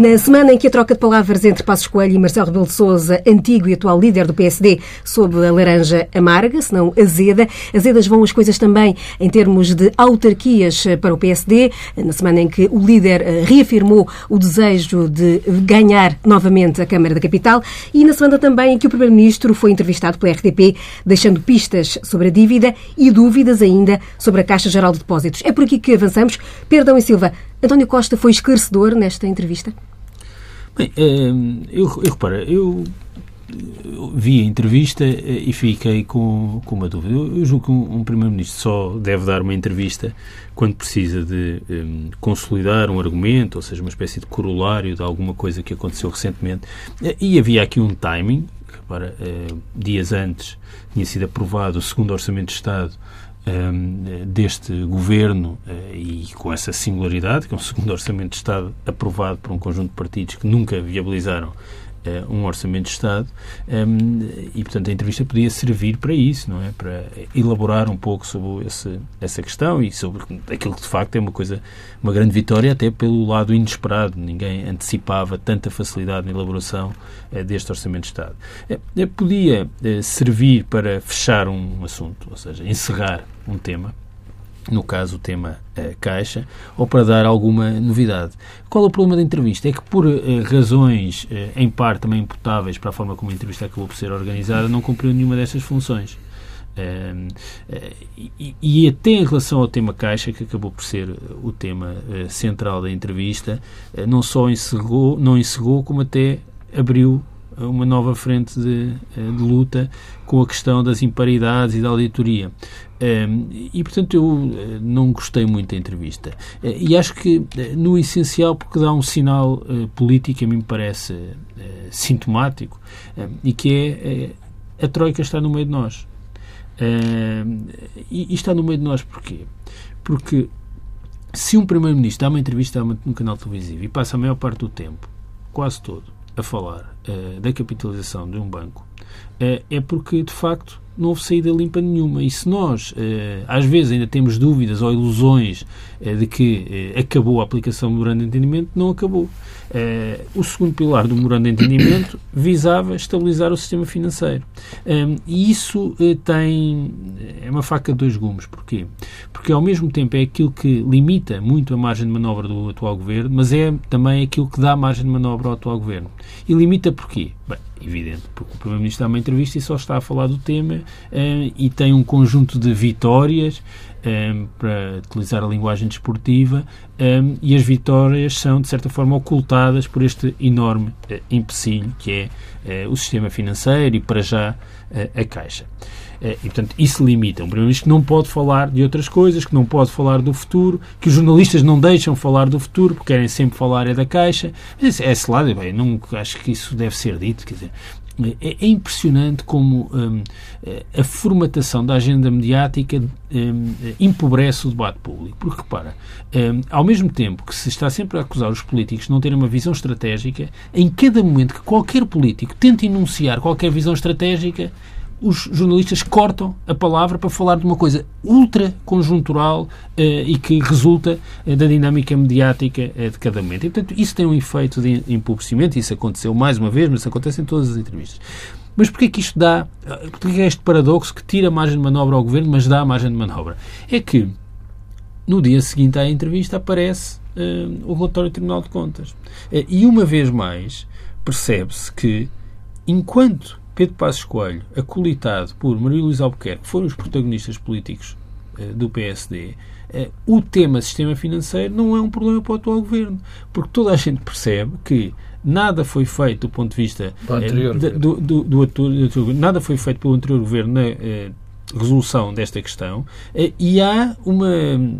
Na semana em que a troca de palavras entre Passos Coelho e Marcelo Rebelo de Sousa, antigo e atual líder do PSD, sob a laranja amarga, se não azeda, azedas vão as coisas também em termos de autarquias para o PSD, na semana em que o líder eh, reafirmou o desejo de ganhar novamente a Câmara da Capital e na semana também em que o Primeiro-Ministro foi entrevistado pela RTP, deixando pistas sobre a dívida e dúvidas ainda sobre a Caixa Geral de Depósitos. É por aqui que avançamos. Perdão e Silva, António Costa foi esclarecedor nesta entrevista? Bem, eh, eu, eu repara, eu vi a entrevista eh, e fiquei com, com uma dúvida. Eu, eu julgo que um, um Primeiro-Ministro só deve dar uma entrevista quando precisa de um, eh, consolidar um argumento, ou seja, uma espécie de corolário de alguma coisa que aconteceu recentemente. E havia aqui um timing. Repara, dias antes tinha sido aprovado o segundo Orçamento de Estado deste governo uh, e com essa singularidade, que é um segundo orçamento de Estado aprovado por um conjunto de partidos que nunca viabilizaram um orçamento de Estado um, e, portanto, a entrevista podia servir para isso, não é? Para elaborar um pouco sobre esse, essa questão e sobre aquilo que, de facto, é uma coisa, uma grande vitória até pelo lado inesperado. Ninguém antecipava tanta facilidade na elaboração uh, deste orçamento de Estado. Uh, podia servir para fechar um assunto, ou seja, encerrar um tema no caso o tema uh, Caixa, ou para dar alguma novidade. Qual é o problema da entrevista? É que por uh, razões, uh, em parte também imputáveis para a forma como a entrevista acabou por ser organizada, não cumpriu nenhuma destas funções. E, e, até em relação ao tema Caixa, que acabou por ser o tema central da entrevista, não só encerrou, não encerrou, como até abriu uma nova frente de, de, luta com a questão das imparidades e da auditoria. Um, e, portanto, eu eh, não gostei muito da entrevista. Uh, e acho que, uh, no essencial, porque dá um sinal político, a mim me parece sintomático, e que é a Troika está no meio de nós. E, está no meio de nós porquê? Porque se um Primeiro-Ministro dá uma entrevista num canal televisivo e passa a maior parte do tempo, quase todo, a falar da capitalização de um banco, é porque, de facto, não houve saída limpa nenhuma. E se nós, eh, às vezes, ainda temos dúvidas ou ilusões eh, de que eh, acabou a aplicação do memorando de entendimento, não acabou. O segundo pilar do memorando de entendimento visava estabilizar o sistema financeiro. E isso tem. é uma faca de dois gumes. Porquê? Porque, ao mesmo tempo, é aquilo que limita muito a margem de manobra do atual governo, mas é também aquilo que dá margem de manobra ao atual governo. E limita porquê? Bem, evidente, porque o Primeiro-Ministro dá uma entrevista e só está a falar do tema eh, e tem um conjunto de vitórias, eh, para utilizar a linguagem desportiva, eh, e as vitórias são, de certa forma, ocultadas por este enorme empecilho que é o sistema financeiro e, para já, a Caixa. E, portanto, isso limita. Um Primeiro-Ministro que não pode falar de outras coisas, que não pode falar do futuro, que os jornalistas não deixam falar do futuro, porque querem sempre falar é da Caixa. Mas é esse lado, bem, não, acho que isso deve ser dito. Quer dizer, é, é impressionante como hum, a formatação da agenda mediática hum, empobrece o debate público. Porque, repara, hum, ao mesmo tempo que se está sempre a acusar os políticos de não terem uma visão estratégica, em cada momento que qualquer político tenta enunciar qualquer visão estratégica, os jornalistas cortam a palavra para falar de uma coisa ultra conjuntural eh, e que resulta eh, da dinâmica mediática eh, de cada momento. E, portanto, isso tem um efeito de empobrecimento, isso aconteceu mais uma vez, mas isso acontece em todas as entrevistas. Mas porquê que isto dá, porquê é este paradoxo que tira margem de manobra ao governo, mas dá margem de manobra? É que no dia seguinte à entrevista aparece o relatório do Tribunal de Contas. e uma vez mais percebe-se que, enquanto Pedro Passos Coelho, acolitado por Maria Luísa Albuquerque, que foram os protagonistas políticos uh, do PSD, uh, eh, o tema sistema financeiro não é um problema para o atual governo. Porque toda a gente percebe que nada foi feito do ponto de vista uh, do, do, do, do, nada foi feito pelo anterior governo na resolução desta questão e há uma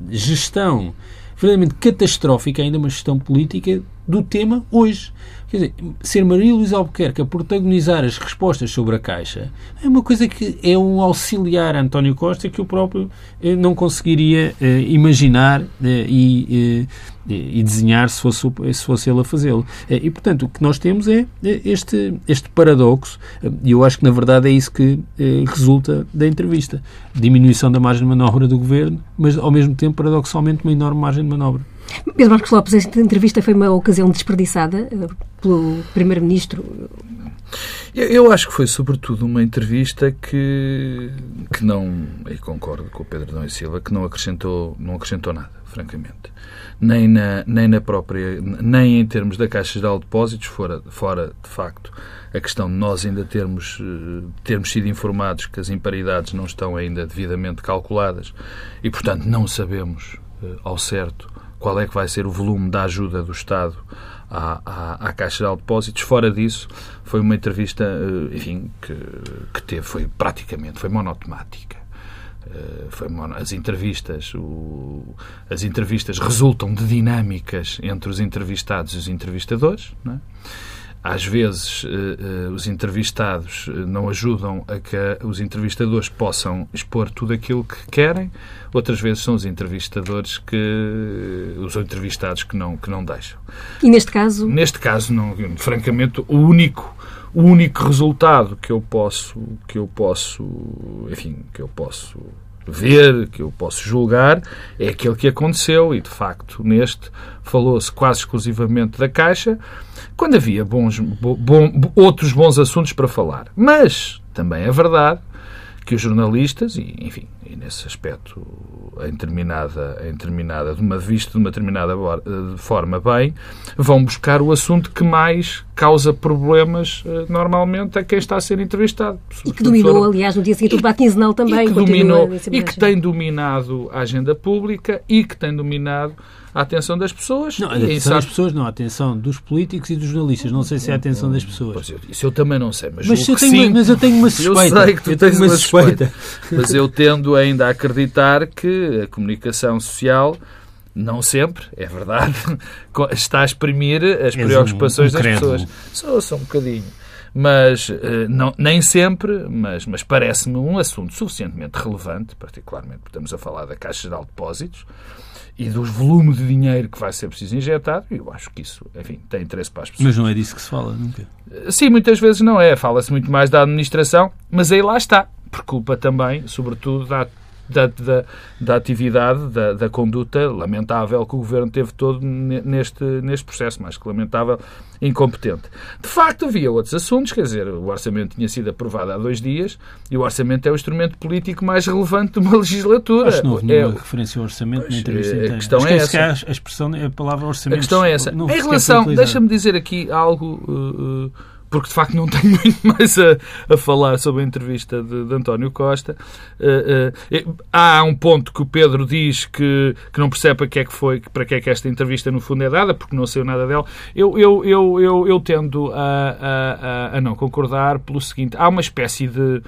gestão verdadeiramente catastrófica, ainda uma gestão política do tema hoje. Quer dizer, ser Maria Luísa Albuquerque a protagonizar as respostas sobre a Caixa é uma coisa que é um auxiliar a António Costa que o próprio eh, não conseguiria eh, imaginar eh, e, eh, e, desenhar se fosse, se fosse ele a fazê-lo. Eh, e, portanto, o que nós temos é eh, este, este paradoxo, e eu acho que, na verdade, é isso que resulta da entrevista. Diminuição da margem de manobra do governo, mas, ao mesmo tempo, paradoxalmente, uma enorme margem de manobra. Pedro Marcos Lopes, esta entrevista foi uma ocasião desperdiçada pelo Primeiro-Ministro eu acho que foi sobretudo uma entrevista que, que não, e concordo com o Pedro Dom e Silva, que não acrescentou, não acrescentou nada, francamente. Nem na, nem na própria, nem em termos da Caixa Geral de Depósitos, fora, fora de facto a questão de nós ainda termos, eh, termos sido informados que as imparidades não estão ainda devidamente calculadas e, portanto, não sabemos eh, ao certo qual é que vai ser o volume da ajuda do Estado à, à, à Caixa de Depósitos. Fora disso, foi uma entrevista, eh, enfim, que, que teve, foi praticamente, foi monotemática. Uh, foi mono, as entrevistas o, as entrevistas resultam de dinâmicas entre os entrevistados e os entrevistadores não é? Às vezes uh, uh, os entrevistados eh, não ajudam a que os entrevistadores possam expor tudo aquilo que querem, outras vezes são os entrevistadores que os entrevistados que não que não deixam. E neste caso? Neste caso, não, francamente, o único o único resultado que eu posso que eu posso, enfim, que eu posso ver, que eu posso julgar, é aquele que aconteceu e, de facto, neste falou-se quase exclusivamente da Caixa, quando havia bons, bom, outros bons assuntos para falar. Mas também é verdade que os jornalistas, e, enfim, e nesse aspecto, em determinada, em determinada, de uma vista de uma determinada eh, forma bem, vão buscar o assunto que mais causa problemas eh, normalmente a quem está a ser entrevistado. E que dominou, aliás, no dia seguinte o debate quinzenal também. E que, dominou, e que tem dominado a agenda pública e que tem dominado a atenção das pessoas. Não, a atenção das pessoas não, a atenção dos políticos e dos jornalistas. Não sei se é a atenção das pessoas. Pois, isso eu também não sei, mas, mas, eu tenho, sim, mas eu tenho uma suspeita. Eu sei que tu tens uma suspeita. suspeita. mas eu tendo ainda a acreditar que a comunicação social não sempre, é verdade, está a exprimir as preocupações um, um das pessoas. Só, só um bocadinho. Mas eh, não, nem sempre, mas, mas parece-me um assunto suficientemente relevante, particularmente porque estamos a falar da Caixa Geral de Depósitos, e dos volumes de dinheiro que vai ser preciso injetar, eu acho que isso, enfim, tem interesse para as pessoas. Mas não é disso que se fala nunca. Sim, muitas vezes não é. Fala-se muito mais da administração, mas aí lá está. Por culpa também, sobretudo, da da, da, da atividade, da, da, conduta lamentável que o Governo teve todo neste, neste processo, mais que lamentável, incompetente. De facto, havia outros assuntos, quer dizer, o orçamento tinha sido aprovado há dois dias e o orçamento é o instrumento político mais relevante de uma legislatura. Acho que não houve nenhuma é, referência ao orçamento pois, na entrevista inteira. A questão é essa. A expressão, a palavra orçamento. A questão é essa. Em relação, deixa-me dizer aqui algo... Uh, uh, porque de facto não tenho muito mais a, a falar sobre a entrevista de, de António Costa. Uh, uh, há um ponto que o Pedro diz que, que não percebe para que é que foi, para que é que esta entrevista no fundo é dada, porque não saiu nada dela. Eu, eu, eu, eu, eu tendo a, a, a não concordar pelo seguinte: há uma espécie de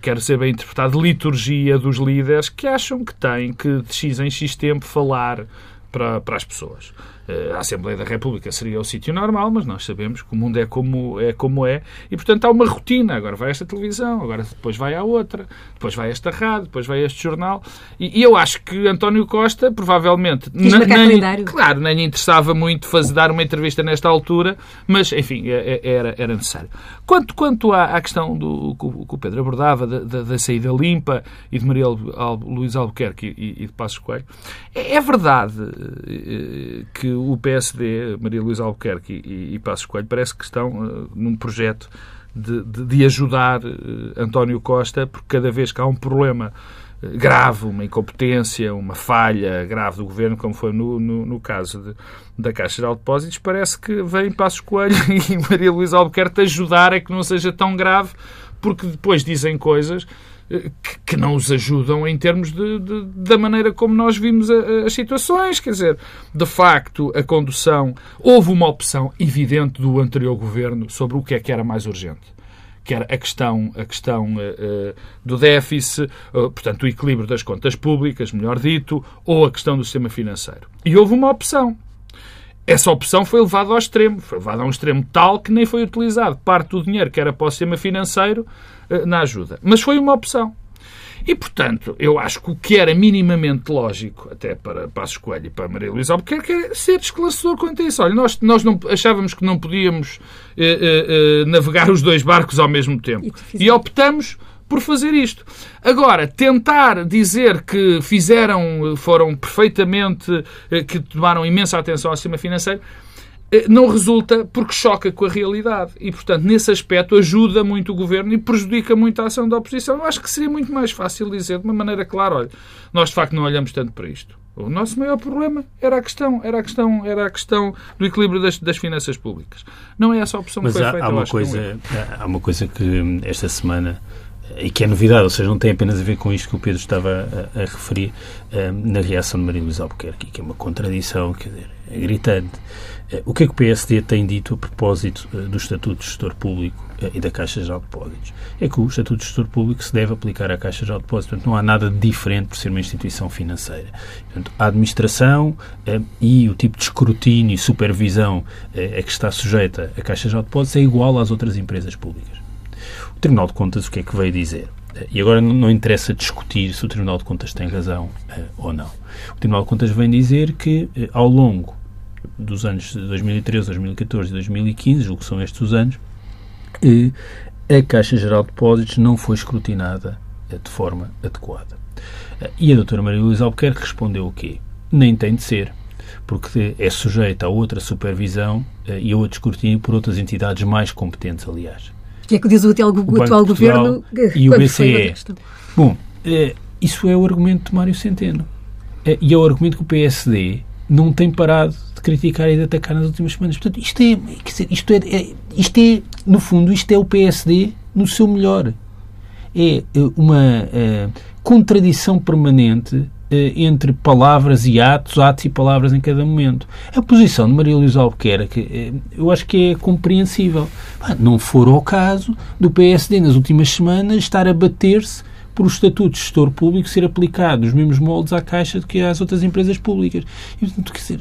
quero ser bem interpretado, liturgia dos líderes que acham que têm que de X em X tempo falar para, para as pessoas. Eh, a Assembleia da República seria o sítio normal, mas nós sabemos que o mundo é como é, como é e, portanto, há uma rotina. Agora vai esta televisão, agora depois vai à outra, depois vai esta rádio, depois vai este jornal. E, e eu acho que António Costa, provavelmente, nem, claro, nem interessava muito fazer, dar uma entrevista nesta altura, mas, enfim, é, é, era, era necessário. Quanto, quanto à, à questão do que o Pedro abordava, da, da, da, saída limpa e de Maria Luís Albuquerque e, e de Passos Coelho, é, é verdade eh, que o PSD, Maria Luísa Albuquerque e, e Passos Coelho, parece que estão uh, num projeto de, de, de ajudar uh, António Costa, porque cada vez que há um problema uh, grave, uma incompetência, uma falha grave do governo, como foi no, no, no caso de, da Caixa de Depósitos, parece que vem Passos Coelho e Maria Luísa Albuquerque ajudar a que não seja tão grave, porque depois dizem coisas que, que não os ajudam em termos de, de, da maneira como nós vimos a, as situações. Quer dizer, de facto, a condução. Houve uma opção evidente do anterior governo sobre o que é que era mais urgente que era a questão, a questão uh, do déficit, uh, portanto, o equilíbrio das contas públicas, melhor dito, ou a questão do sistema financeiro. E houve uma opção. Essa opção foi levada ao extremo. Foi levada a um extremo tal que nem foi utilizado parte do dinheiro que era para o sistema financeiro na ajuda. Mas foi uma opção. E, portanto, eu acho que o que era minimamente lógico, até para Passos Coelho e para Maria Luísa Albuquerque, é ser esclarecedor quanto a isso. Olha, nós, nós não, achávamos que não podíamos eh, eh, eh navegar os dois barcos ao mesmo tempo. E, e optamos por fazer isto. Agora, tentar dizer que fizeram, foram perfeitamente, eh, que tomaram imensa atenção ao sistema financeiro, eh, não resulta porque choca com a realidade. E, portanto, nesse aspecto ajuda muito o governo e prejudica muito a ação da oposição. Eu acho que seria muito mais fácil dizer de uma maneira clara, olha, nós de facto não olhamos tanto para isto. O nosso maior problema era a questão, era a questão, era a questão do equilíbrio das, das finanças públicas. Não é essa a opção Mas que foi há, feita. há uma coisa, é. há uma coisa que hum, esta semana e que é novidade, ou seja, não tem apenas a ver com isto que o Pedro estava a, a referir um, na reação de Maria Luís Albuquerque, que é uma contradição, quer dizer, é gritante. Uh, o que é que o PSD tem dito a propósito uh, do Estatuto de Gestor Público uh, e da Caixa de Depósitos? É que o Estatuto de Gestor Público se deve aplicar à Caixa de Depósitos, portanto, não há nada de diferente por ser uma instituição financeira. Portanto, a administração e o tipo de escrutínio e supervisão a que está sujeita a Caixa de Depósitos é igual às outras empresas públicas. Tribunal de Contas o que é que veio dizer? E agora não interessa discutir se o Tribunal de Contas tem razão uh, ou não. O Tribunal de Contas vem dizer que, uh, ao longo dos anos de 2013, 2014 e 2015, julgo que são estes os anos, uh, a Caixa Geral de Depósitos não foi escrutinada de forma adequada. e a doutora Maria Luísa Albuquerque respondeu o quê? Nem tem de ser, porque é sujeita a outra supervisão e a outro escrutínio por outras entidades mais competentes, aliás que é que diz o atual, o atual governo e o BCE. Bom, eh, isso é o argumento de Mário Centeno. Eh, e é o argumento que o PSD não tem parado de criticar e de atacar nas últimas semanas. Portanto, isto é, isto é, é, isto é no fundo, isto é o PSD no seu melhor. É eh, uma uh, contradição permanente entre palavras e atos, atos e palavras em cada momento. A posição de Maria Luísa Albuquerque, eu acho que é compreensível. Não for o caso do PSD, nas últimas semanas, estar a bater-se por o estatuto de gestor público ser aplicado os mesmos moldes à Caixa do que às outras empresas públicas.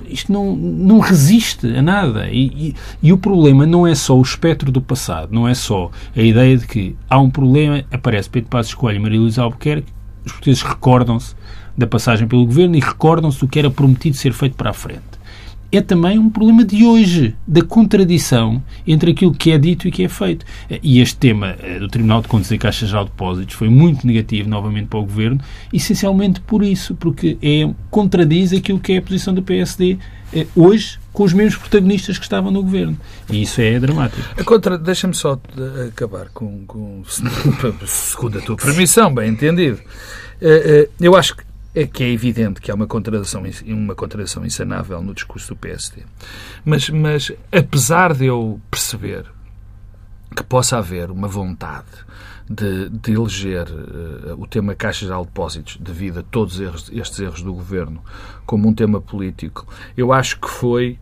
Isto não, não resiste a nada. E, e, e, o problema não é só o espectro do passado, não é só a ideia de que há um problema, aparece Pedro Passos Coelho e Maria Luísa Albuquerque, os portugueses recordam-se da passagem pelo governo e recordam-se do que era prometido ser feito para a frente. É também um problema de hoje, da contradição entre aquilo que é dito e que é feito. E este tema eh, do Tribunal de Contas e Caixa Geral de Depósitos foi muito negativo novamente para o Governo, essencialmente por isso, porque é, contradiz aquilo que é a posição do PSD eh, hoje com os mesmos protagonistas que estavam no governo. E isso é dramático. Contra... Deixa-me só acabar com, com, segundo a tua permissão, bem entendido. Eh, eu acho que é que é evidente que há uma contradição, uma contradição insanável no discurso do PSD. Mas, mas, apesar de eu perceber que possa haver uma vontade de, de eleger uh, o tema Caixa Geral de Depósitos, devido a todos erros, estes erros do governo, como um tema político, eu acho que foi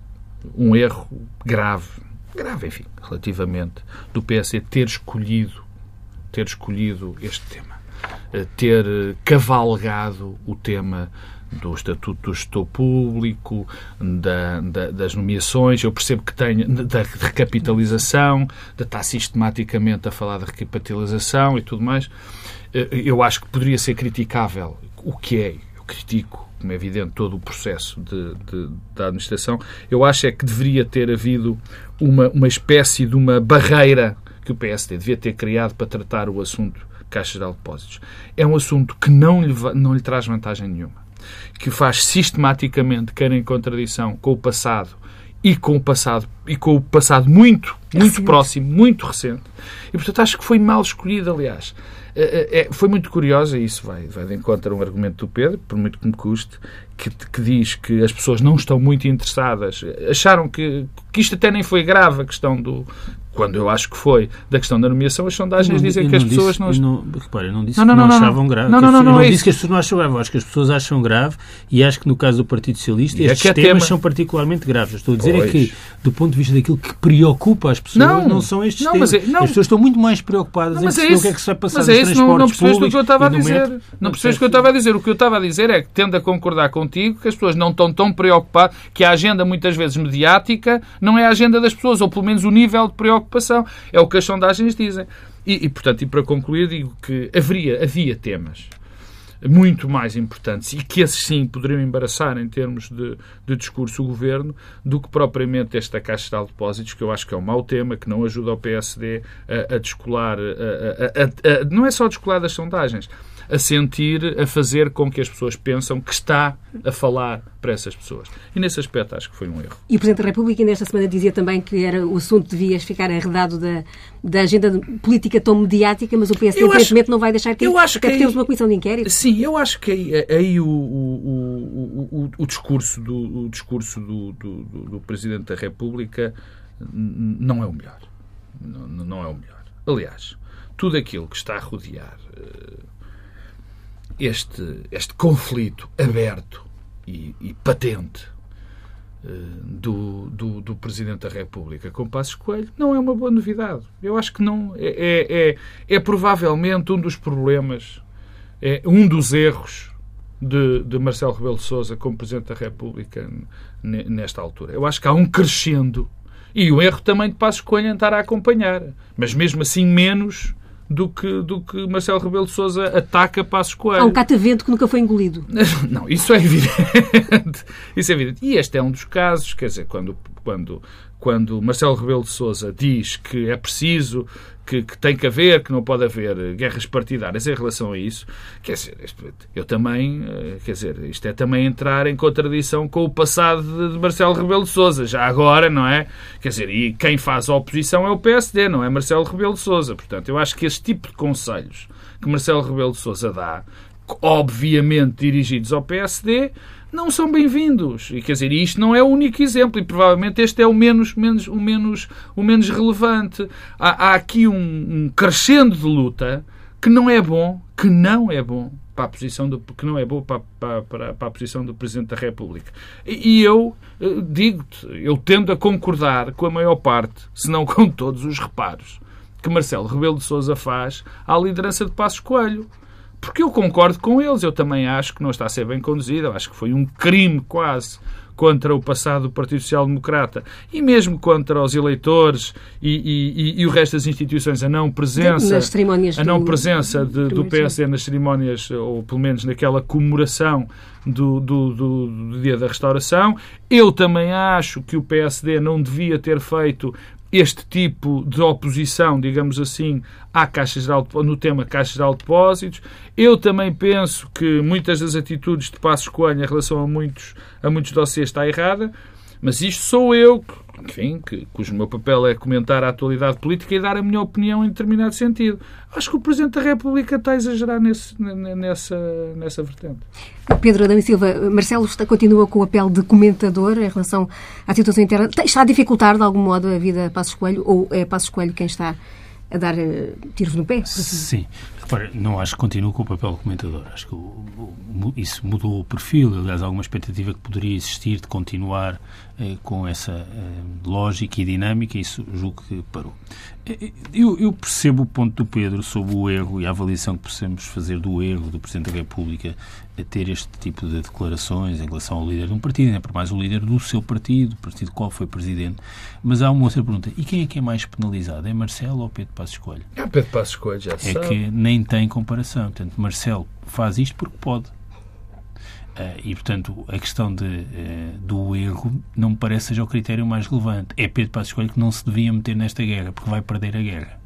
um erro grave, grave, enfim, relativamente, do PSD ter escolhido, ter escolhido este tema ter cavalgado o tema do Estatuto do Gestor Público, da, da, das nomeações. Eu percebo que tem da recapitalização, de estar sistematicamente a falar da recapitalização e tudo mais. Eu acho que poderia ser criticável o que é, eu critico, como é evidente, todo o processo de, de, da administração. Eu acho é que deveria ter havido uma, uma espécie de uma barreira que o PSD devia ter criado para tratar o assunto Caixa de Depósitos. É um assunto que não lhe, não lhe traz vantagem nenhuma, que faz sistematicamente, quer em contradição com o passado e com o passado e com o passado muito, muito próximo, muito recente. E portanto acho que foi mal escolhido, aliás. É, é, foi muito curiosa, e isso vai, vai de encontro a um argumento do Pedro, por muito que me custe, que, que, diz que as pessoas não estão muito interessadas. Acharam que, que isto até nem foi grave, a questão do, quando eu acho que foi da questão da nomeação, as sondagens não, dizem que as pessoas disse, não... não repare, eu não disse não, não, que não, não achavam grave. Não, não, não, não, não, é disse que as pessoas não acham grave. Eu acho que as pessoas acham grave e acho que no caso do Partido Socialista e estes é temas tema... são particularmente graves. estou a dizer pois. é que, do ponto de vista daquilo que preocupa as pessoas, não, não são estes temas. É, as pessoas estão muito mais preocupadas em perceber é o que é que se vai passar mas é nos transportes não, não públicos. o que eu estava a dizer. Não percebes o que eu estava a dizer. O que eu estava a dizer é que tendo a concordar contigo que as pessoas não estão tão preocupadas, que a agenda muitas vezes mediática não é a agenda das pessoas, ou pelo menos o nível de preocupação. É o que as sondagens dizem. E, e, portanto, e para concluir, digo que haveria, havia temas muito mais importantes e que esses sim poderiam embaraçar em termos de, de discurso o governo do que propriamente esta Caixa de Depósitos, que eu acho que é um mau tema, que não ajuda o PSD a, a descolar, a, a, não é só descolar das sondagens, a sentir, a fazer com que as pessoas pensam que está a falar para essas pessoas. E nesse aspecto acho que foi um erro. E o Presidente da República nesta semana dizia também que era o assunto devia ficar arredado da, da agenda política tão mediática, mas o PSD aparentemente não vai deixar que eu acho que aí, temos uma comissão de inquérito. Sim, eu acho que aí, aí o, o, o, o, discurso, do, o discurso do, do, do Presidente da República não é o melhor. Não, não é o melhor. Aliás, tudo aquilo que está a rodear uh, este, este conflito aberto e, e patente uh, do, do, do, Presidente da República com Passos Coelho não é uma boa novidade. Eu acho que não. É, é, é, é provavelmente um dos problemas, é um dos erros de, de Marcelo Rebelo de Sousa como Presidente da República nesta altura. Eu acho que há um crescendo e o erro também de Passos Coelho em estar a acompanhar, mas mesmo assim menos do que, do que Marcelo Rebelo de Sousa ataca Passos Coelho. Há um catavento que nunca foi engolido. Não, isso é evidente. Isso é evidente. E este é um dos casos, quer dizer, quando, quando, quando Marcelo Rebelo de Sousa diz que é preciso que, que, tem que haver, que não pode haver guerras partidárias em relação a isso, quer dizer, eu também, eh, quer dizer, isto é também entrar em contradição com o passado de Marcelo Rebelo de Sousa, já agora, não é? Quer dizer, e quem faz a oposição é o PSD, não é Marcelo Rebelo de Sousa. Portanto, eu acho que esse tipo de conselhos que Marcelo Rebelo de Sousa dá, obviamente dirigidos ao PSD, não são bem-vindos. E quer dizer, isto não é o único exemplo e provavelmente este é o menos, menos, o menos, o menos relevante. Há, há aqui um, um crescendo de luta que não é bom, que não é bom para a posição do, que não é bom para, para, para, a posição do Presidente da República. E, e eu eh, digo-te, eu tendo a concordar com a maior parte, se não com todos os reparos, que Marcelo Rebelo de Sousa faz à liderança de Passos Coelho. Porque eu concordo com eles, eu também acho que não está a ser bem conduzido, eu acho que foi um crime quase contra o passado do Partido Social Democrata e mesmo contra os eleitores e, e, e o resto das instituições, a não presença, a não presença de, do PSD nas cerimónias, ou pelo menos naquela comemoração do, do, do, do, Dia da Restauração. Eu também acho que o PSD não devia ter feito este tipo de oposição, digamos assim, à Caixa Geral de, no tema Caixa Geral de Depósitos. Eu também penso que muitas das atitudes de Passos Coelho em relação a muitos, a muitos dossiês está errada, mas isto sou eu, enfim, que, cujo meu papel é comentar a atualidade política e dar a minha opinião em determinado sentido. Acho que o Presidente da República está a exagerar nesse, nessa, nessa vertente. Pedro Adão e Silva, Marcelo está, continua com o papel de comentador em relação à situação interna. Está a dificultar, de algum modo, a vida a Passos Coelho ou é Passos Coelho quem está a dar uh, tiros no pé? Sim. Repara, não acho que continue com o papel de comentador. Acho que o, o, isso mudou o perfil. Aliás, há alguma expectativa que poderia existir de continuar com essa eh, lógica e dinâmica. Isso julgo que parou. Eh, eu, eu, percebo o ponto do Pedro sobre o erro e a avaliação que precisamos fazer do erro do Presidente da República a ter este tipo de declarações em relação ao líder de um partido, ainda por mais o líder do seu partido, o partido qual foi presidente. Mas há uma outra pergunta. E quem é que é mais penalizado? É Marcelo ou Pedro Passos Coelho? É Pedro Passos Coelho, já É que nem tem comparação. Portanto, Marcelo faz isto porque pode. Uh, e, portanto, a questão de, uh, do erro não me parece seja o critério mais relevante. É Pedro Passos Coelho que não se devia meter nesta guerra, porque vai perder a guerra.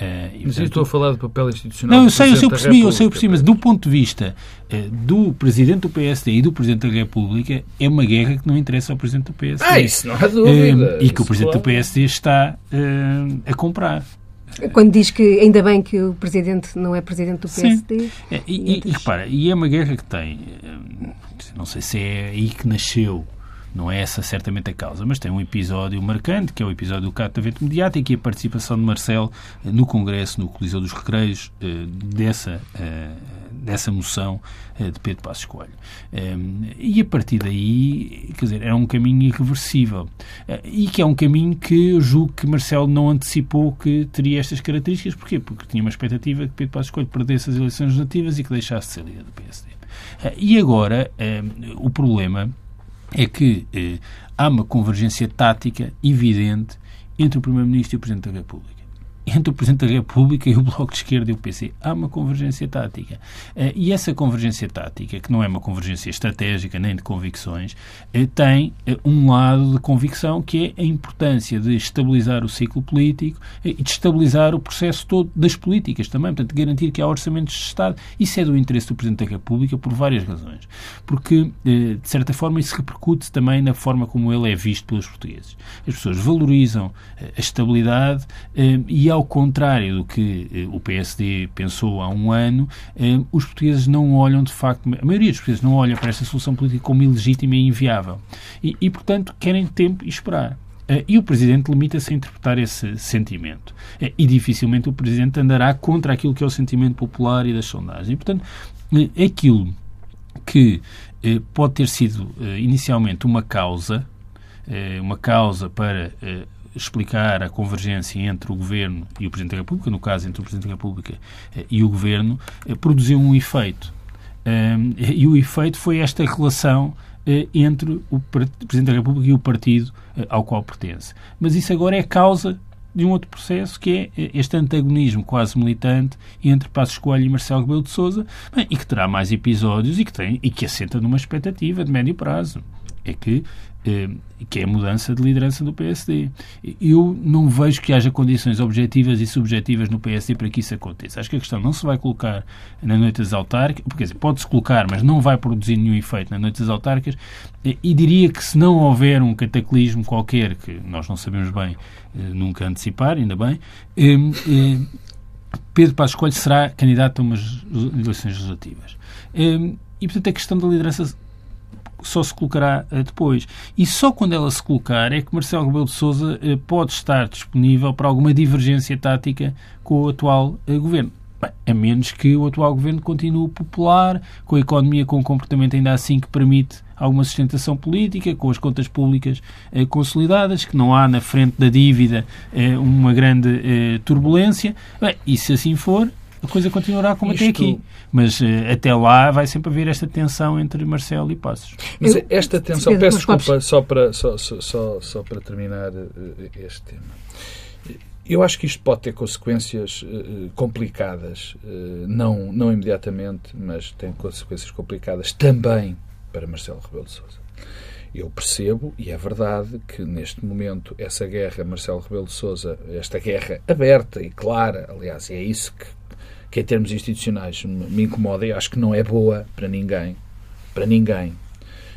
Uh, e, mas portanto, eu estou a falar do papel institucional. Não, eu sei, eu sei, eu percebi, eu sei, eu percebi, mas do ponto de vista uh, do Presidente do PSD e do Presidente da República, é uma guerra que não interessa ao Presidente do PSD. Ah, isso não há dúvida. Uh, e que o Presidente do PSD está a comprar. Quando diz que ainda bem que o Presidente não é Presidente do PSD. Sim. É, e, e, e, repara, e é uma guerra que tem, não sei se é aí que nasceu não é essa certamente a causa, mas tem um episódio marcante, que é o episódio do catavento mediático e a participação de Marcelo eh, no Congresso, no Coliseu dos Recreios, eh, dessa, eh, dessa moção de Pedro Passos Coelho. E a partir daí, quer dizer, é um caminho irreversível. E que é um caminho que eu julgo que Marcelo não antecipou que teria estas características. Porquê? Porque tinha uma expectativa que Pedro Passos Coelho perdesse as eleições legislativas e que deixasse de ser líder do PSD. E agora, o problema é que eh, há uma convergência tática evidente entre o Primeiro-Ministro e o Presidente da República. Entre o Presidente da República e o Bloco de Esquerda e o PC. Há uma convergência tática. Eh, e essa convergência tática, que não é uma convergência estratégica nem de convicções, eh, tem eh, um lado de convicção que é a importância de estabilizar o ciclo político e de estabilizar o processo todo das políticas também. Portanto, garantir que há orçamentos de Estado. Isso é do interesse do Presidente da República por várias razões. Porque, de certa forma, isso repercute também na forma como ele é visto pelos portugueses. As pessoas valorizam a estabilidade e ao contrário do que eh, o PSD pensou há um ano, eh, os portugueses não olham, de facto, a maioria dos portugueses não olha para esta solução política como ilegítima e inviável. E, e portanto, querem tempo e esperar. Eh, e o Presidente limita-se a interpretar esse sentimento. E dificilmente o Presidente andará contra aquilo que é o sentimento popular e das sondagens. E, portanto, aquilo que pode ter sido inicialmente uma causa, uma causa para explicar a convergência entre o Governo e o Presidente da República, no caso entre o Presidente da República eh, e o Governo, eh, produziu um efeito. E o efeito foi esta relação eh, entre o Presidente da República e o partido ao qual pertence. Mas isso agora é causa de um outro processo que é este antagonismo quase militante entre Passos Coelho e Marcelo Rebelo de Sousa e que terá mais episódios e que, tem, e que assenta numa expectativa de médio prazo. É que eh, que é a mudança de liderança do PSD. Eu não vejo que haja condições objetivas e subjetivas no PSD para que isso aconteça. Acho que a questão não se vai colocar na noite das autárquicas, quer dizer, pode-se colocar, mas não vai produzir nenhum efeito na noite das autárquicas, e diria que se não houver um cataclismo qualquer, que nós não sabemos bem eh, nunca antecipar, ainda bem, eh, Pedro Passos Coelho será candidato a umas eleições legislativas. E, portanto, a questão da liderança só se colocará eh, depois. E só quando ela se colocar é que Marcelo Rebelo de Sousa eh, pode estar disponível para alguma divergência tática com o atual eh, governo. A menos que o atual governo continue popular, com a economia com um comportamento ainda assim que permite alguma sustentação política, com as contas públicas eh, consolidadas, que não há na frente da dívida eh, uma grande eh, turbulência. Bem, e se assim for, a coisa continuará como Isto... até aqui. Mas uh, até lá vai sempre haver esta tensão entre Marcelo e Passos. Mas Eu, esta tensão, peço desculpa, só para, só, só, só para terminar uh, este tema. Eu acho que isto pode ter consequências uh, complicadas, não, não imediatamente, mas tem consequências complicadas também para Marcelo Rebelo de Sousa. Eu percebo, e é verdade, que neste momento essa guerra, Marcelo Rebelo de Sousa, esta guerra aberta e clara, aliás, é isso que que em termos institucionais me incomoda e acho que não é boa para ninguém. Para ninguém.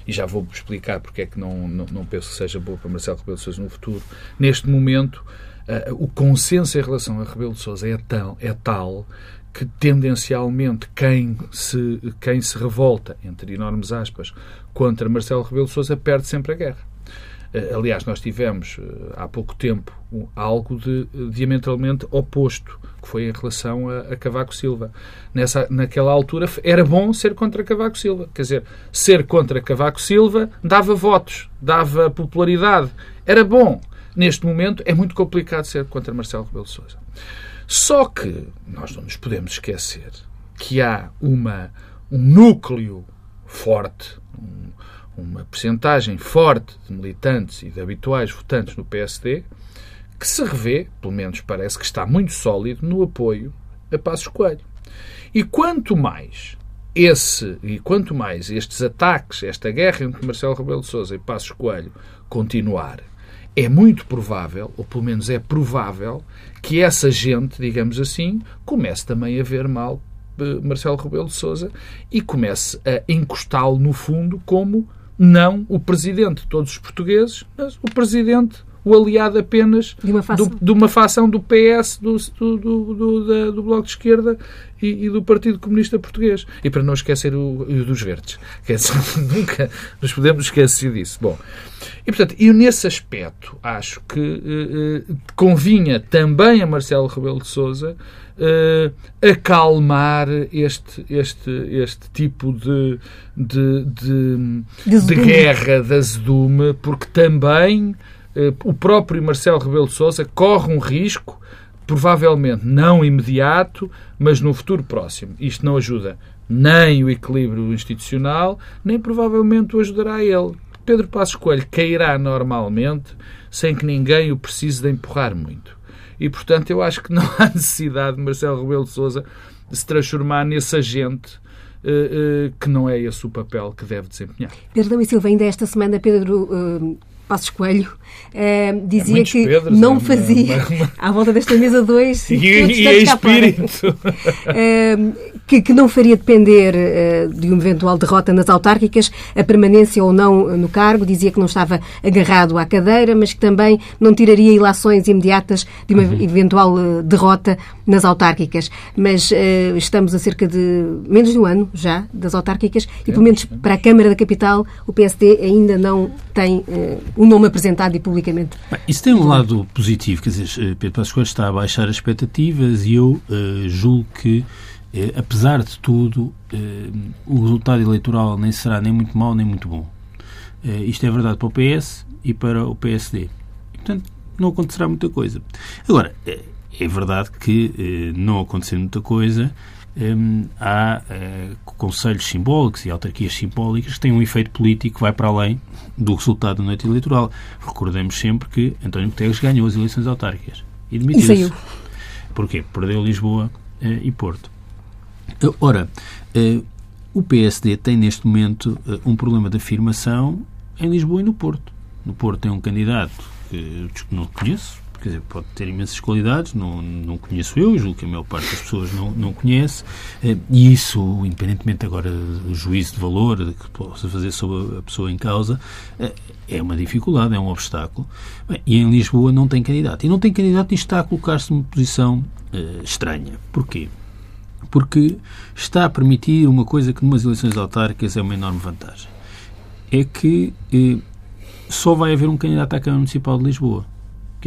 E já vou explicar porque é que não, não, não penso que seja boa para Marcelo Rebelo de Sousa no futuro. Neste momento, uh, o consenso em relação a Rebelo de Sousa é tal, é tal que tendencialmente quem se, quem se revolta, entre enormes aspas, contra Marcelo Rebelo de Sousa perde sempre a guerra. Eh, aliás, nós tivemos eh, há pouco tempo algo de diametralmente oposto, que foi em relação a, a, Cavaco Silva. Nessa, naquela altura era bom ser contra Cavaco Silva. Quer dizer, ser contra Cavaco Silva dava votos, dava popularidade. Era bom. Neste momento é muito complicado ser contra Marcelo Rebelo de Sousa. Só que nós não nos podemos esquecer que há uma, um núcleo forte, um, uma percentagem forte de militantes e de habituais votantes no PSD que se revê, pelo menos parece que está muito sólido, no apoio a Passos Coelho. E quanto mais esse e quanto mais estes ataques, esta guerra entre Marcelo Rebelo de Sousa e Passos Coelho continuar, é muito provável, ou pelo menos é provável, que essa gente, digamos assim, comece também a ver mal eh, Marcelo Rebelo de Sousa e comece a encostá-lo no fundo como não o presidente. De todos os portugueses, mas o presidente, o aliado apenas de uma facção do, de uma facção do PS, do, do, do, do, do Bloco de Esquerda e, e, do Partido Comunista Português. E para não esquecer o, o dos Verdes. Quer dizer, nunca nos podemos esquecer disso. Bom, e portanto, eu nesse aspecto acho que eh, eh convinha também a Marcelo Rebelo de Souza uh, acalmar este, este, este tipo de, de, de, de guerra da azedume, porque também o próprio Marcelo Rebelo de Sousa corre um risco, provavelmente não imediato, mas no futuro próximo. Isto não ajuda nem o equilíbrio institucional, nem provavelmente o ajudará a ele. Pedro Passos Coelho cairá normalmente sem que ninguém o precise de empurrar muito. e, portanto, eu acho que não há necessidade de Marcelo Rebelo de Sousa se transformar nesse agente uh, uh, que não é esse o papel que deve desempenhar. Pedro da Silva, ainda esta semana, Pedro Passos Coelho uh, dizia que Pedros, não fazia, uma, uma... à volta desta mesa 2, e, e é espírito, uh, que, que, não faria depender uh, de uma eventual derrota nas autárquicas a permanência ou não no cargo, dizia que não estava agarrado à cadeira, mas que também não tiraria ilações imediatas de uma uhum. eventual derrota nas autárquicas. Mas estamos a cerca de menos de um ano já das autárquicas e, pelo menos para a Câmara da Capital, o PSD ainda não tem o nome apresentado e publicamente. Bem, isso tem um lado positivo, quer dizer, Pedro Passos está a baixar as expectativas e eu uh, julgo que, uh, apesar de tudo, uh, o resultado eleitoral nem será nem muito mau nem muito bom. isto é verdade para o PS e para o PSD. E, portanto, não acontecerá muita coisa. Agora, é verdade que não acontecer muita coisa um, há uh, conselhos simbólicos e autarquias simbólicas que têm um efeito político que vai para além do resultado da noite eleitoral. Recordemos sempre que António Guterres ganhou as eleições autárquicas e demitiu-se. Porquê? Perdeu Lisboa uh, e Porto. Ora, o PSD tem neste momento um problema de afirmação em Lisboa e no Porto. No Porto tem um candidato que não conheço, quer dizer, pode ter imensas qualidades, não, não conheço eu, julgo que a maior parte das pessoas não, não conhece, eh, e isso, independentemente agora do juízo de valor que possa fazer sobre a pessoa em causa, eh, é uma dificuldade, é um obstáculo. e em Lisboa não tem candidato. E não tem candidato e está a colocar-se numa posição uh, estranha. Porquê? Porque está a permitir uma coisa que numas eleições autárquicas é uma enorme vantagem. É que só vai haver um candidato à Câmara Municipal de Lisboa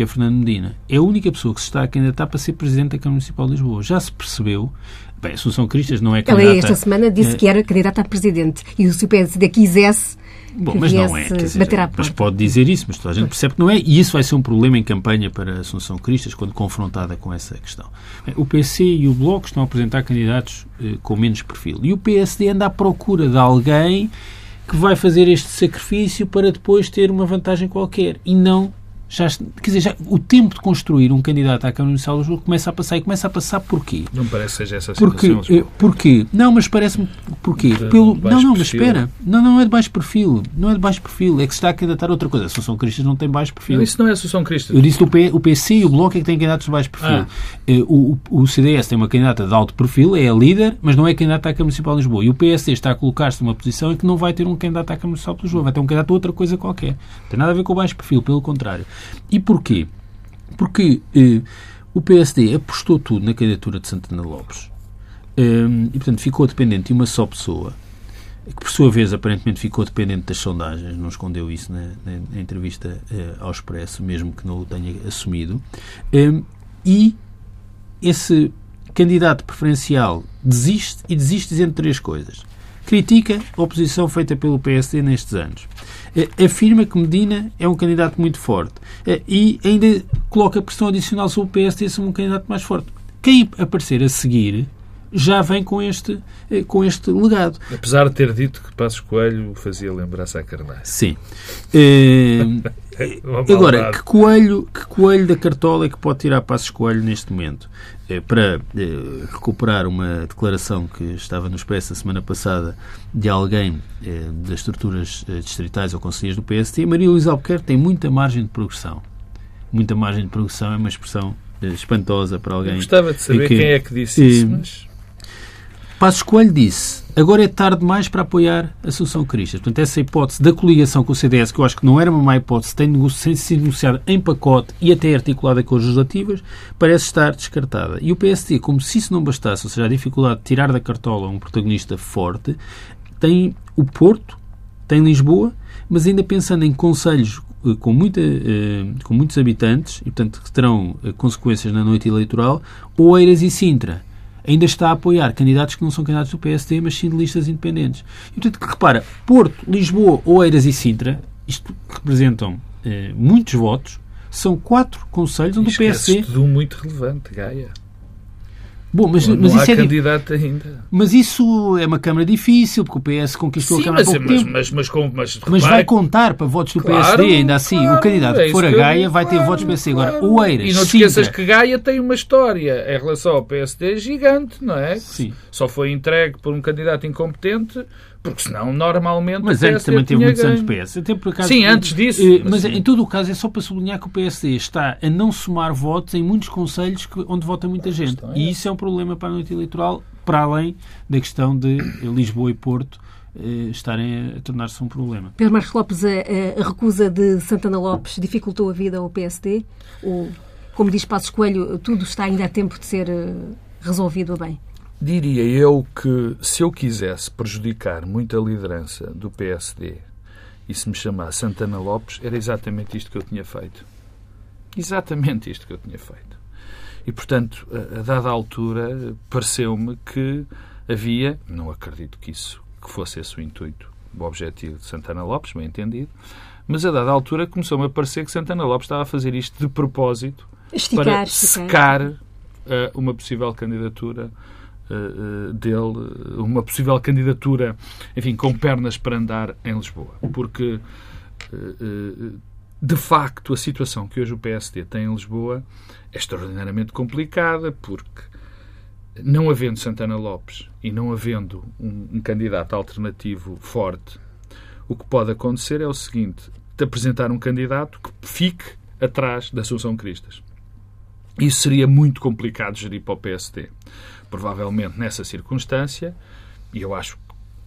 que é Fernando Medina, é a única pessoa que se está a candidatar para ser Presidente da Câmara Municipal de Lisboa. Já se percebeu Bem, Assunção Cristas não é candidata... Ela esta semana disse é... que era candidata a Presidente. E se o PSD quisesse Bom, mas não é. Dizer, mas pode dizer isso, mas toda a gente percebe que não é. E isso vai ser um problema em campanha para Assunção Cristas, quando confrontada com essa questão. O PC e o Bloco estão a apresentar candidatos eh, com menos perfil. E o PSD anda à procura de alguém que vai fazer este sacrifício para depois ter uma vantagem qualquer. E não já, quer dizer, já, o tempo de construir um candidato à Câmara Municipal de Lisboa começa a passar e começa a passar porquê? Não parece que seja essa a porque, situação. Eh, porquê? Não, mas parece-me porquê? De Pelo, não, não, mas espera. Não, não é de baixo perfil. Não é de baixo perfil. É que se está a candidatar a outra coisa. A Associação Cristas não tem baixo perfil. Não, isso não é a Associação Cristas. Eu disse que o, P, o PC e o Bloco é que têm candidatos de baixo perfil. Ah. Eh, o, o, CDS tem uma candidata de alto perfil, é a líder, mas não é candidata à Câmara Municipal de Lisboa. E o PSD está a colocar-se numa posição em que não vai ter um candidato à Câmara Municipal de Lisboa. Vai ter um candidato a outra coisa qualquer. Não tem nada a ver com o baixo perfil, pelo contrário. E porquê? Porque eh, o PSD apostou tudo na candidatura de Santana Lopes eh, e, portanto, ficou dependente de uma só pessoa, que, por sua vez, aparentemente ficou dependente das sondagens, não escondeu isso na, na, na entrevista eh, ao Expresso, mesmo que não o tenha assumido. Eh, e esse candidato preferencial desiste e desiste dizendo três coisas. Critica a oposição feita pelo PSD nestes anos. Eh, afirma que Medina é um candidato muito forte eh, e ainda coloca pressão adicional sobre o PSD ser um candidato mais forte. Quem aparecer a seguir já vem com este, eh, com este legado. Apesar de ter dito que Passos Coelho fazia lembrança a Carnais. Sim. agora, que coelho, que coelho da cartola é que pode tirar Passos Coelho neste momento? Para recuperar uma declaração que estava no Expresso a semana passada de alguém das estruturas distritais ou conselheiros do PST, Maria Luísa Albuquerque tem muita margem de progressão. Muita margem de progressão é uma expressão espantosa para alguém. Eu gostava de saber que, quem é que disse isso, mas... Passos Coelho disse agora é tarde demais para apoiar a Associação Cristas. Portanto, essa hipótese da coligação com o CDS, que eu acho que não era uma má hipótese, tem, tem sido negociada em pacote e até articulada com as legislativas, parece estar descartada. E o PSD, como se isso não bastasse, ou seja, a dificuldade de tirar da cartola um protagonista forte, tem o Porto, tem Lisboa, mas ainda pensando em conselhos eh, com, muita, eh, com muitos habitantes, e portanto que terão eh, consequências na noite eleitoral, Oeiras e Sintra ainda está a apoiar candidatos que não são candidatos do PSD, mas sim de listas independentes. E, portanto, repara, Porto, Lisboa, Oeiras e Sintra, isto representam eh, muitos votos, são quatro conselhos onde o PSD... tudo muito relevante, Gaia. Bom, mas, não mas isso é di- candidato ainda. Mas isso é uma Câmara difícil, porque o PS conquistou Sim, a Câmara mas, há pouco mas, tempo. mas, mas, com- mas, Mas vai contar para votos do Claro, PSD, ainda assim. claro, o candidato é que for a Gaia vai ter claro, votos do PSD. Agora. Oeiras, E não te esqueças que Gaia tem uma história em relação ao PSD gigante, não é? Sim. Só foi entregue por um candidato incompetente, porque senão normalmente Mas o antes também teve muitos anos ganho. PS. Até por acaso, Sim, antes disso, Eh, mas Mas, em todo o caso é só para sublinhar que o PSD está a não somar votos em muitos conselhos que- onde vota muita gente. questão é E isso é um problema para a noite eleitoral, para além da questão de Lisboa e Porto eh, estarem a tornar-se um problema. Pedro Marcos Lopes, a, a- a recusa de Santana Lopes dificultou a vida ao PSD? Ou, como diz Passos Coelho, tudo está ainda a tempo de ser eh, resolvido a bem? Diria eu que se eu quisesse prejudicar muito a liderança do PSD e se me chamasse Santana Lopes, era exatamente isto que eu tinha feito. Exatamente isto que eu tinha feito. E, portanto, a, dada altura, pareceu-me que havia, não acredito que isso, que fosse esse o intuito, o objetivo de Santana Lopes, bem entendido, mas a dada altura começou-me a parecer que Santana Lopes estava a fazer isto de propósito Esticar, para secar eh, uma possível candidatura dele, eh, uma possível candidatura, enfim, com pernas para andar em Lisboa. Porque, eh, eh, de facto, a situação que hoje o PSD tem em Lisboa é extraordinariamente complicada, porque não havendo Santana Lopes e não havendo um, um candidato alternativo forte, o que pode acontecer é o seguinte: de apresentar um candidato que fique atrás da Assunção Cristas. Isso seria muito complicado de gerir para o PSD. Provavelmente nessa circunstância, e eu acho que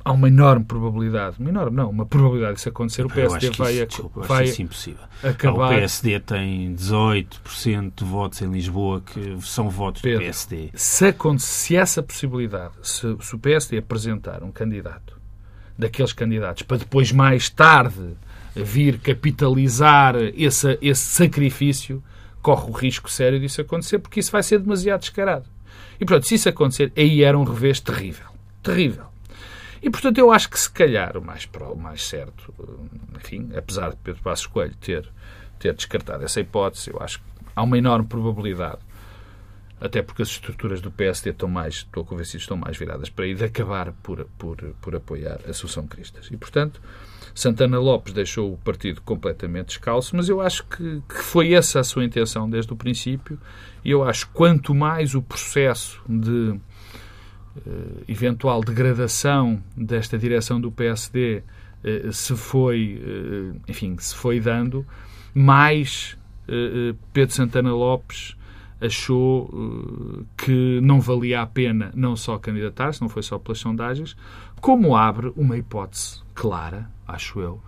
há uma enorme probabilidade, uma enorme não, uma probabilidade disso acontecer, o PSD vai, isso, desculpa, vai isso impossível. acabar. O PSD tem 18% de votos em Lisboa que são votos Pedro, do PSD. se, aconte- se essa possibilidade, se, se o PSD apresentar um candidato daqueles candidatos para depois, mais tarde, vir capitalizar esse, esse sacrifício, corre o risco sério disso acontecer, porque isso vai ser demasiado descarado. E, portanto, se isso acontecer, aí era um revés terrível. Terrível. E, portanto, eu acho que se calhar o mais, o mais certo, enfim, apesar de Pedro Passos Coelho ter, ter descartado essa hipótese, eu acho que há uma enorme probabilidade até porque as estruturas do PSD estão mais, estou convencido, estão mais viradas para aí, de acabar por, por, por apoiar a Assunção Cristas. E, portanto, Santana Lopes deixou o partido completamente descalço, mas eu acho que, que foi essa a sua intenção desde o princípio, e eu acho que quanto mais o processo de eh, eventual degradação desta direção do PSD eh, se foi, eh, enfim, se foi dando, mais Pedro Santana Lopes achou que não valia a pena não só candidatar-se, não foi só pelas sondagens, como abre uma hipótese clara, acho eu,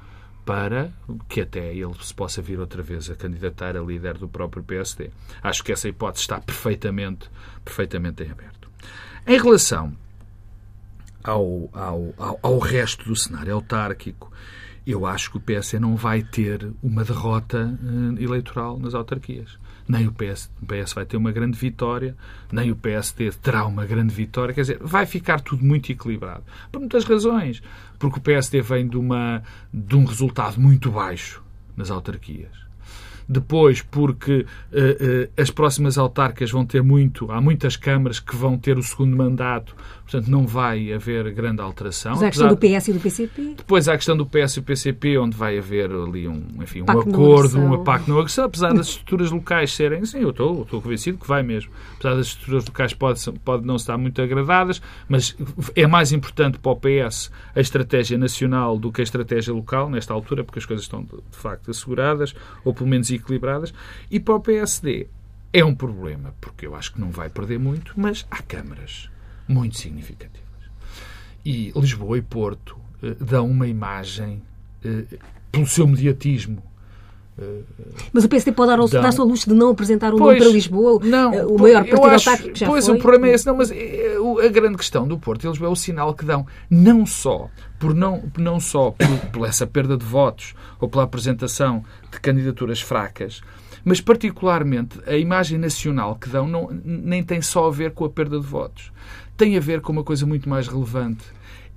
para que até ele se possa vir outra vez a candidatar a líder do próprio PSD. Acho que essa hipótese está perfeitamente, perfeitamente em aberto. Em relação ao, ao, ao, ao resto do cenário autárquico, eu acho que o PS não vai ter uma derrota eh, eleitoral nas autarquias. Nem o PS, o PS vai ter uma grande vitória, nem o PSD terá uma grande vitória. Quer dizer, vai ficar tudo muito equilibrado. Por muitas razões. Porque o PSD vem de, uma, de um resultado muito baixo nas autarquias. Depois, porque eh, eh, as próximas autárquicas vão ter muito, há muitas câmaras que vão ter o segundo mandato, portanto não vai haver grande alteração. Mas há a questão do PS e do PCP. depois há a questão do PS e o PCP, onde vai haver ali um, enfim, um acordo, um pacto não agressão, apesar das estruturas locais serem, sim, eu estou, estou convencido que vai mesmo, apesar das estruturas locais pode, pode não estar muito agradadas, mas é mais importante para o PS a estratégia nacional do que a estratégia local, nesta altura, porque as coisas estão de, de facto asseguradas, ou pelo menos equilibradas, e para o PSD é um problema, porque eu acho que não vai perder muito, mas há câmaras muito significativas. E Lisboa e Porto eh, dão uma imagem, eh, pelo seu mediatismo, Mas o PSD pode dar ao- dar-se luxo de não apresentar um Pois, nome para Lisboa, não, eh, o maior partido acho- que já Pois, foi. o problema é esse. Não, mas eh, o- a grande questão do Porto e Lisboa é o sinal que dão, não só por não, não só por, por essa perda de votos ou pela apresentação de candidaturas fracas, mas particularmente a imagem nacional que dão não, nem tem só a ver com a perda de votos. Tem a ver com uma coisa muito mais relevante.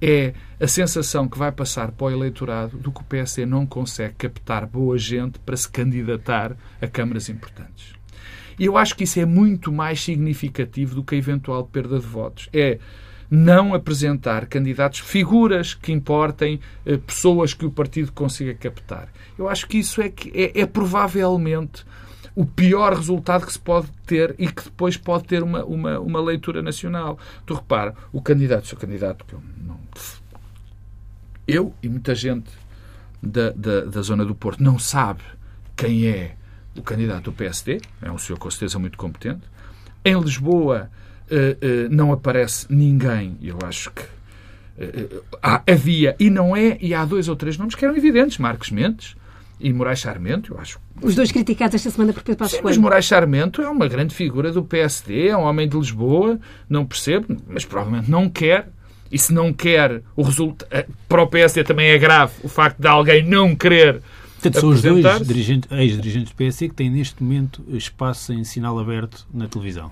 É a sensação que vai passar para o eleitorado do que o PSD não consegue captar boa gente para se candidatar a câmaras importantes. E eu acho que isso é muito mais significativo do que a eventual perda de votos. É não apresentar candidatos, figuras que importem, eh, pessoas que o partido consiga captar. Eu acho que isso é, que é, é provavelmente o pior resultado que se pode ter e que depois pode ter uma, uma, uma leitura nacional. Tu repara, o candidato, o seu candidato, que eu não. Eu e muita gente da, da, da zona do Porto não sabe quem é o candidato do PSD, é um senhor com certeza muito competente. Em Lisboa uh, uh, não aparece ninguém, eu acho que uh, havia, e não é, e há dois ou três nomes que eram evidentes, Marcos Mendes e Moraes Charmento, eu acho. Os dois criticados esta semana por Pedro Passos Sim, mas Moraes Charmento é uma grande figura do PSD, é um homem de Lisboa, não percebo, mas provavelmente não quer e se não quer o resultado. Para o PSD também é grave o facto de alguém não querer Portanto, são os dois ex-dirigentes do PSD que têm neste momento espaço em sinal aberto na televisão.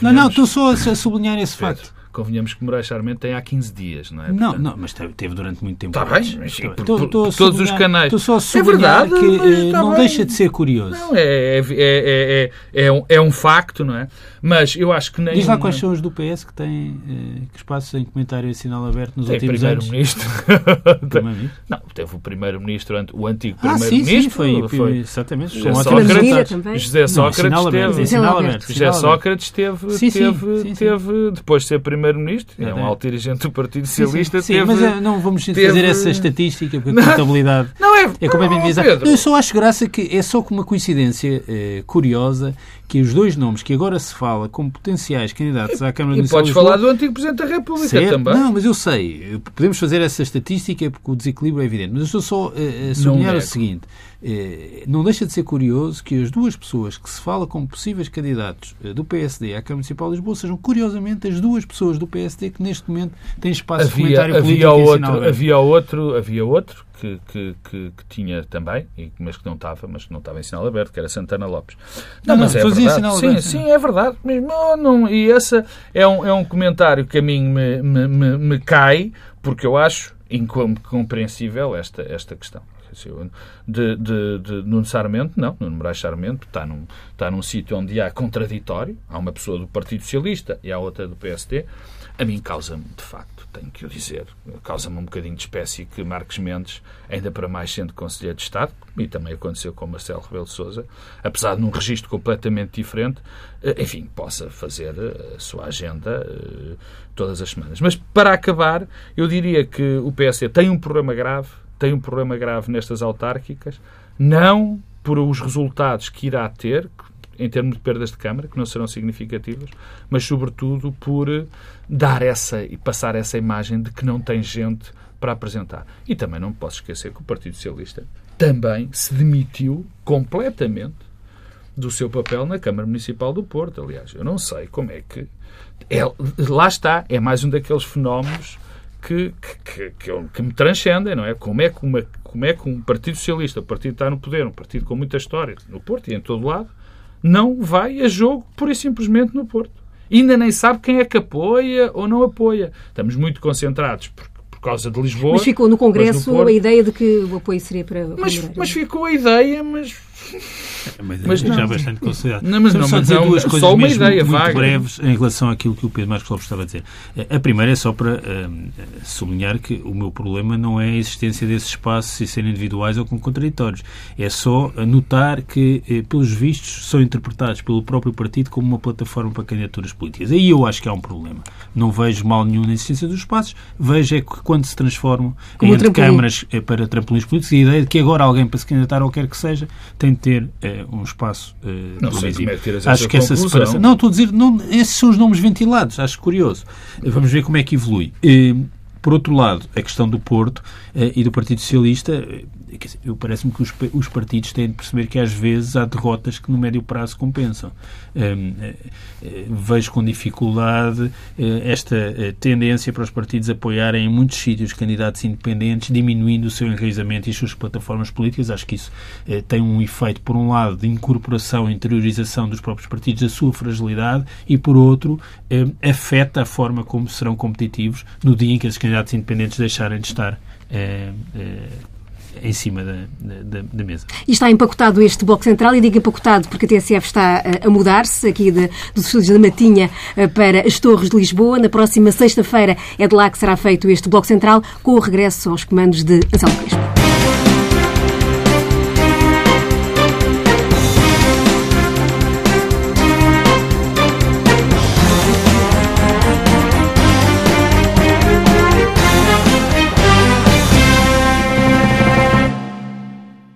Não, não, estou só a sublinhar esse Pedro, facto. Convenhamos que Moraes Charmente tem há 15 dias, não é? Não, Portanto, não, mas teve durante muito tempo. Está bem, mas, sim, por, por, por todos os canais. Estou só a sublinhar é verdade, que não bem. deixa de ser curioso. Não, é, é, é, é, um, é um facto, não é? Mas eu acho que nem. Diz lá quais são os do PS que têm eh, que espaços em comentário e sinal aberto nos tem últimos anos? Primeiro-Ministro. primeiro não, teve o Primeiro-Ministro, o antigo Primeiro-Ministro. Ah, sim, sim, foi, foi exatamente. José Sócrates, José Sócrates teve. José Sócrates teve, sim, teve, teve, depois de ser Primeiro-Ministro, é um alto dirigente do Partido Socialista. Sim, sim, mas eh, não vamos fazer essa estatística, porque a contabilidade não é, é completamente bizarra. Eu só acho graça que é só com uma coincidência eh, curiosa que os dois nomes que agora se fala como potenciais candidatos à Câmara Municipal E podes falar do antigo Presidente da República certo? também. Não, mas eu sei. Podemos fazer essa estatística porque o desequilíbrio é evidente. Mas eu estou só uh, a sublinhar o seguinte. Uh, não deixa de ser curioso que as duas pessoas que se fala como possíveis candidatos do PSD à Câmara Municipal de Lisboa sejam, curiosamente, as duas pessoas do PSD que neste momento têm espaço havia, de comentário havia político outro, havia outro Havia outro que, que, que, que, tinha também, mas que não estava, mas que não estava em sinal aberto, que era Santana Lopes. Não, não mas não, é verdade. Sim, sim, é verdade. Mesmo, não, e esse é um, é um comentário que a mim me, me, me, me cai, porque eu acho incompreensível esta, esta questão. De, de, de Nuno Sarmento, não. Nuno Moraes Sarmento está num, está num sítio onde há contraditório. Há uma pessoa do Partido Socialista e há outra do PSD. A mim causa-me, de facto, tenho que o dizer, causa-me um bocadinho de espécie que Marcos Mendes, ainda para mais sendo Conselheiro de Estado, e também aconteceu com Marcelo Rebelo de Sousa, apesar de num registro completamente diferente, eh, enfim, possa fazer eh, a sua agenda eh, todas as semanas. Mas, para acabar, eu diria que o PSD tem um problema grave, tem um problema grave nestas autárquicas, não por os resultados que irá ter, em termos de perdas de Câmara, que não serão significativas, mas sobretudo por dar essa e passar essa imagem de que não tem gente para apresentar. E também não posso esquecer que o Partido Socialista também se demitiu completamente do seu papel na Câmara Municipal do Porto. Aliás, eu não sei como é que. É, lá está, é mais um daqueles fenómenos que, que, que, que, me transcendem, não é? Como é que, uma, como é que um Partido Socialista, o partido está no poder, um partido com muita história no Porto e em todo lado, não vai a jogo pura e simplesmente no Porto. Ainda nem sabe quem é que apoia ou não apoia. Estamos muito concentrados por, por causa de Lisboa. Mas ficou no Congresso no a ideia de que o apoio seria para. Mas, mas ficou a ideia, mas mas, mas já não. bastante considerado. Não, mas não, só dizer não, duas coisas só uma mesmo ideia muito, vaga. breves em relação àquilo que o Pedro Marcos Lopes estava a dizer. A primeira é só para uh, sublinhar que o meu problema não é a existência desses espaços e serem individuais ou com contraditórios. É só notar que, uh, pelos vistos, são interpretados pelo próprio partido como uma plataforma para candidaturas políticas. Aí eu acho que há um problema. Não vejo mal nenhum na existência dos espaços, vejo é que quando se transformam como em câmaras para trampolins políticos, a ideia de que agora alguém para se candidatar ou quer que seja tem ter um espaço uh, não sei como é que Acho que essa separação. Não, estou a dizer, não, esses são os nomes ventilados, acho curioso. Vamos ver como é que evolui. Uh, por outro lado, a questão do Porto uh, e do Partido Socialista, eu parece-me que os, os, partidos têm de perceber que às vezes há derrotas que no médio prazo compensam. Um, eh, eh, vejo com dificuldade eh, esta tendência para os partidos apoiarem em muitos sítios candidatos independentes, diminuindo o seu enraizamento e as suas plataformas políticas. Acho que isso tem um efeito, por um lado, de incorporação interiorização dos próprios partidos da sua fragilidade e, por outro, afeta a forma como serão competitivos no dia em que esses candidatos independentes deixarem de estar em cima da, da, da, mesa. E está empacotado este Bloco Central, e digo empacotado porque a TSF está a mudar-se aqui de, dos estúdios da Matinha para as Torres de Lisboa. Na próxima sexta-feira é de lá que será feito este Bloco Central, com o regresso aos comandos de Anselmo Crespo.